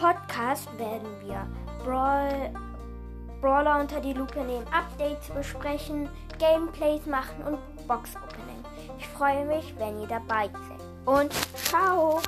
Podcast werden wir Brawl, Brawler unter die Lupe nehmen, Updates besprechen, Gameplays machen und Box Opening. Ich freue mich, wenn ihr dabei seid. Und ciao!